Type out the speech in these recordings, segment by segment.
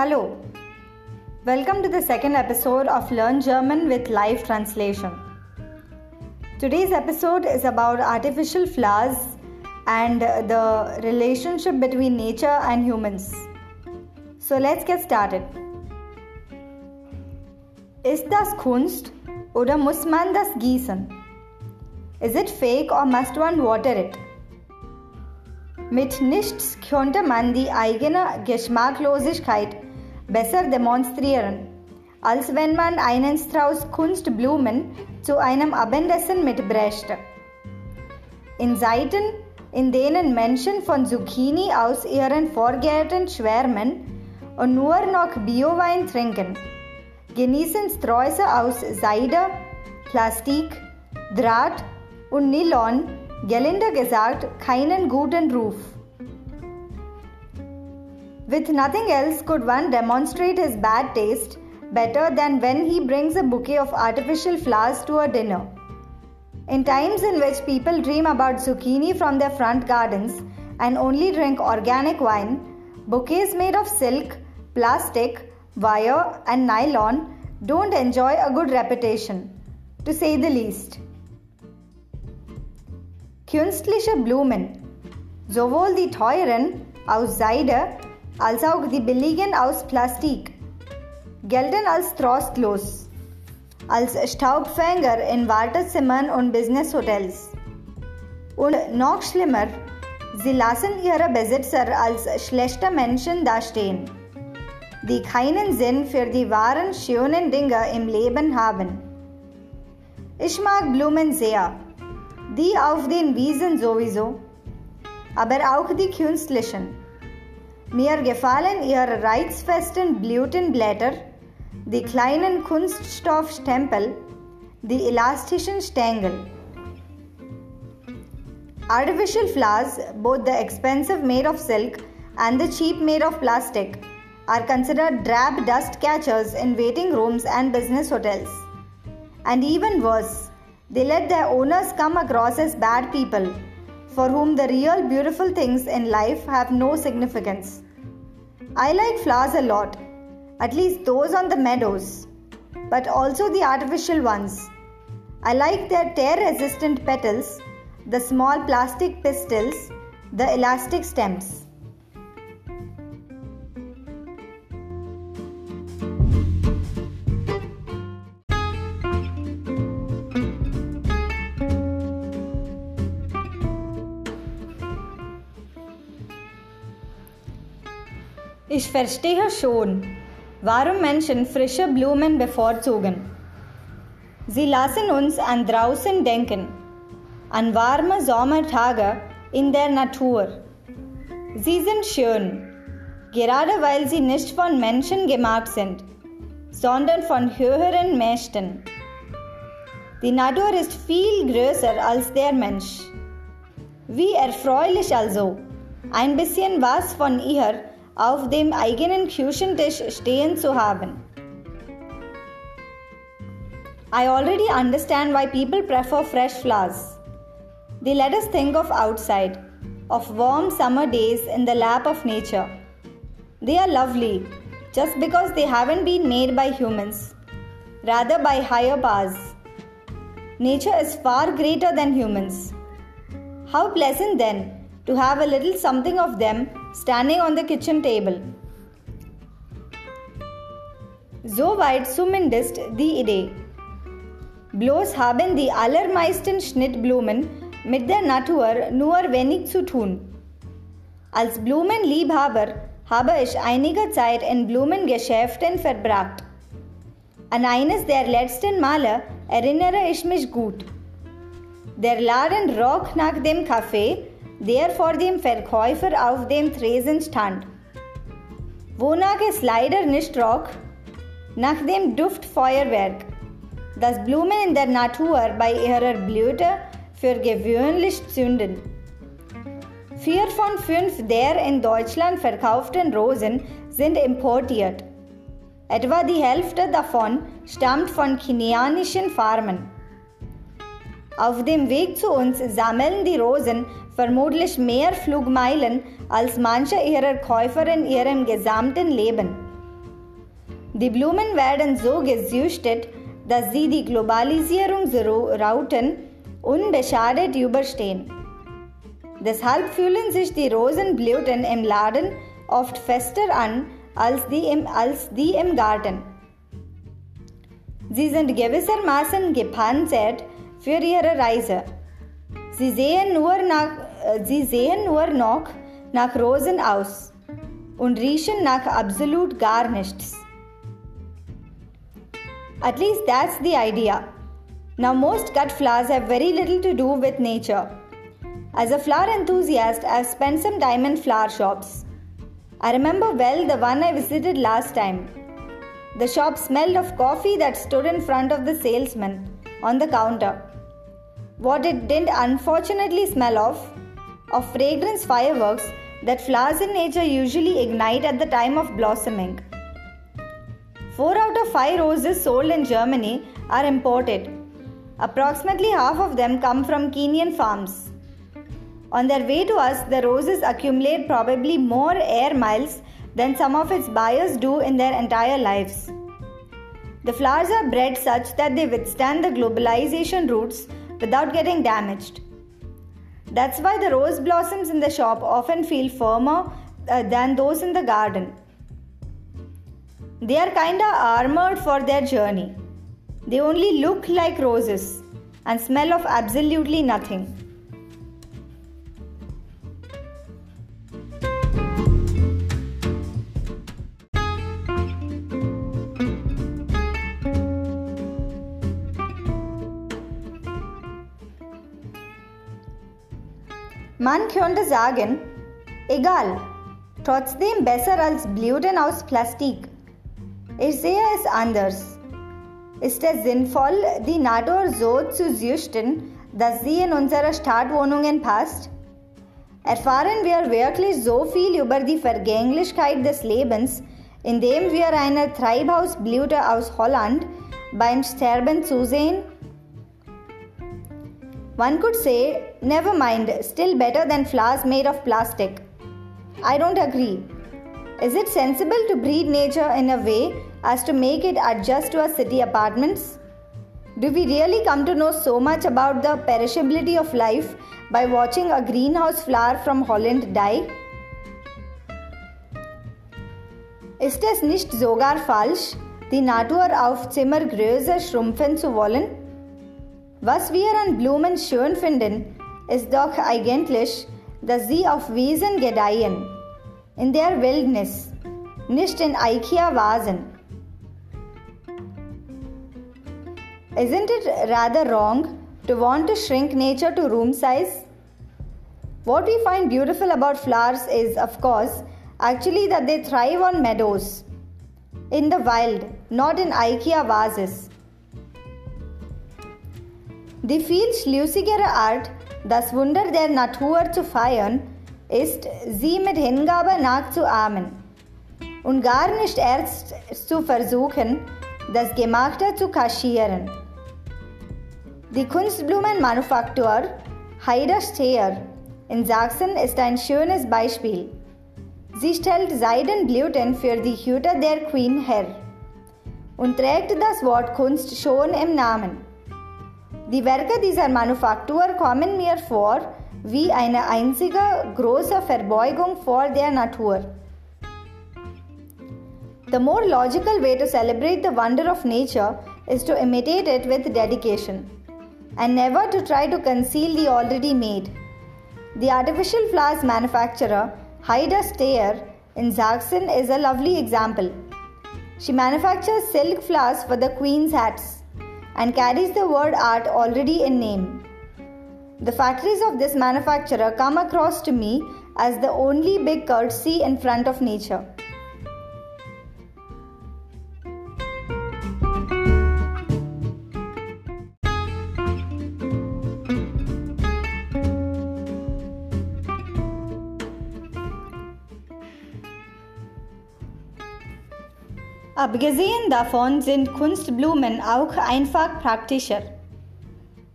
Hello. Welcome to the second episode of Learn German with live translation. Today's episode is about artificial flowers and the relationship between nature and humans. So let's get started. Ist das Kunst oder muss man das gießen? Is it fake or must one water it? Mit nichts könnte man die eigene Geschmacklosigkeit besser demonstrieren, als wenn man einen Strauß Kunstblumen zu einem Abendessen mitbrächte. In Zeiten, in denen Menschen von Zucchini aus ihren Vorgärten schwärmen und nur noch Biowein trinken, genießen Sträuße aus Seide, Plastik, Draht und Nylon gelinde gesagt keinen guten Ruf. With nothing else could one demonstrate his bad taste better than when he brings a bouquet of artificial flowers to a dinner. In times in which people dream about zucchini from their front gardens and only drink organic wine, bouquets made of silk, plastic, wire, and nylon don't enjoy a good reputation, to say the least. Künstliche Blumen, sowohl die teuren aus Seide als auch die billigen aus Plastik, gelten als trostlos, als Staubfänger in Wartezimmern und Businesshotels. Und noch schlimmer, sie lassen ihre Besitzer als schlechte Menschen dastehen, die keinen Sinn für die wahren schönen Dinge im Leben haben. Ich mag Blumen sehr, die auf den Wiesen sowieso, aber auch die künstlichen. Mir gefallen ihre reizfesten Blütenblätter, die kleinen Kunststoffstempel, die elastischen Stängel. Artificial flowers, both the expensive made of silk and the cheap made of plastic, are considered drab dust catchers in waiting rooms and business hotels. And even worse, they let their owners come across as bad people for whom the real beautiful things in life have no significance. I like flowers a lot, at least those on the meadows, but also the artificial ones. I like their tear resistant petals, the small plastic pistils, the elastic stems. Ich verstehe schon, warum Menschen frische Blumen bevorzugen. Sie lassen uns an draußen denken, an warme Sommertage in der Natur. Sie sind schön, gerade weil sie nicht von Menschen gemacht sind, sondern von höheren Mächten. Die Natur ist viel größer als der Mensch. Wie erfreulich also, ein bisschen was von ihr auf dem eigenen Küchentisch stehen zu haben. I already understand why people prefer fresh flowers. They let us think of outside, of warm summer days in the lap of nature. They are lovely just because they haven't been made by humans, rather by higher powers. Nature is far greater than humans. How pleasant then to have a little something of them standing on the kitchen table. So weit zumindest die Idee. Bloß haben die allermeisten Schnittblumen mit der Natur nur wenig zu tun. Als Blumenliebhaber habe ich einige Zeit in Blumengeschäften verbracht. An eines der letzten Male erinnere ich mich gut. Der Laden roch nach dem Kaffee, der vor dem Verkäufer auf dem Tresen stand. Wonach es leider nicht roch, nach dem Duftfeuerwerk, das Blumen in der Natur bei ihrer Blüte für gewöhnlich zünden. Vier von fünf der in Deutschland verkauften Rosen sind importiert. Etwa die Hälfte davon stammt von kenianischen Farmen. Auf dem Weg zu uns sammeln die Rosen vermutlich mehr Flugmeilen als manche ihrer Käufer in ihrem gesamten Leben. Die Blumen werden so gezüchtet, dass sie die Globalisierungsrauten unbeschadet überstehen. Deshalb fühlen sich die Rosenblüten im Laden oft fester an als die im, als die im Garten. Sie sind gewissermaßen gepanzert für ihre Reise. Sie sehen nur, nach, äh, sie sehen nur noch nach Rosen aus und riechen nach absolut gar nichts. At least that's the idea. Now, most cut flowers have very little to do with nature. As a flower enthusiast, I've spent some time in flower shops. I remember well the one I visited last time. The shop smelled of coffee that stood in front of the salesman on the counter. What it didn't unfortunately smell of, of fragrance fireworks that flowers in nature usually ignite at the time of blossoming. Four out of five roses sold in Germany are imported. Approximately half of them come from Kenyan farms. On their way to us, the roses accumulate probably more air miles than some of its buyers do in their entire lives. The flowers are bred such that they withstand the globalization routes without getting damaged. That's why the rose blossoms in the shop often feel firmer uh, than those in the garden. They are kinda armored for their journey. They only look like roses and smell of absolutely nothing. Man könnte sagen, egal, trotzdem besser als Blüten aus Plastik. Ich sehe es anders. Ist es sinnvoll, die Natur so zu züchten, dass sie in unsere Stadtwohnungen passt? Erfahren wir wirklich so viel über die Vergänglichkeit des Lebens, indem wir einer Treibhausblüte aus Holland beim Sterben zusehen? One could say, never mind, still better than flowers made of plastic. I don't agree. Is it sensible to breed nature in a way as to make it adjust to our city apartments? Do we really come to know so much about the perishability of life by watching a greenhouse flower from Holland die? Ist es nicht sogar falsch, die Natur auf Zimmergröße schrumpfen zu wollen? Was wir an Blumen schön finden, ist doch eigentlich, dass sie auf Wiesen gedeihen, in der Wildnis, nicht in IKEA-Vasen. Isn't it rather wrong to want to shrink nature to room size? What we find beautiful about flowers is, of course, actually that they thrive on meadows, in the wild, not in IKEA vases. Die viel schlüssigere Art, das Wunder der Natur zu feiern, ist, sie mit Hingabe nachzuahmen und gar nicht erst zu versuchen, das Gemachte zu kaschieren. Die Kunstblumenmanufaktur Heider Steyer in Sachsen ist ein schönes Beispiel. Sie stellt Seidenblüten für die Hüte der Queen her und trägt das Wort Kunst schon im Namen. Die Werke dieser Manufaktur kommen mir vor wie eine einzige große Verbeugung vor der Natur. The more logical way to celebrate the wonder of nature is to imitate it with dedication and never to try to conceal the already made. The artificial flowers manufacturer Haida Steyer in Sachsen is a lovely example. She manufactures silk flowers for the queen's hats and carries the word art already in name. The factories of this manufacturer come across to me as the only big courtesy in front of nature. Abgesehen davon sind Kunstblumen auch einfach praktischer.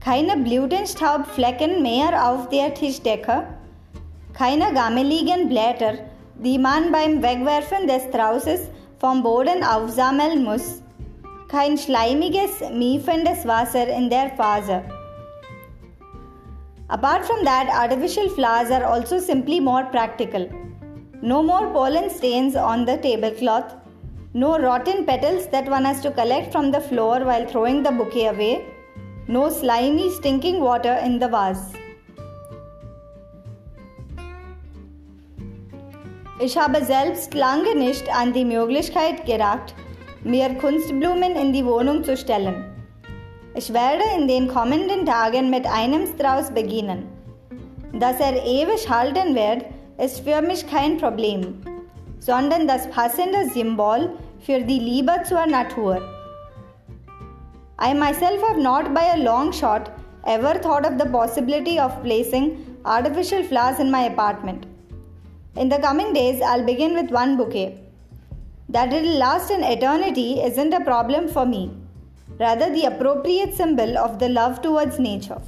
Keine Blütenstaubflecken mehr auf der Tischdecke, keine gammeligen Blätter, die man beim Wegwerfen des Straußes vom Boden aufsammeln muss, kein schleimiges, miefendes Wasser in der Phase. Apart from that, artificial flowers are also simply more practical. No more pollen stains on the tablecloth, no rotten petals that one has to collect from the floor while throwing the bouquet away, no slimy, stinking water in the vase. Ich habe selbst lange nicht an die Möglichkeit gedacht, mir Kunstblumen in die Wohnung zu stellen. Ich werde in den kommenden Tagen mit einem Strauß beginnen. Dass er ewig halten wird, ist für mich kein Problem, sondern das passende Symbol für die Liebe zur Natur. I myself have not by a long shot ever thought of the possibility of placing artificial flowers in my apartment. In the coming days, I'll begin with one bouquet. That it'll last an eternity isn't a problem for me, rather, the appropriate symbol of the love towards nature.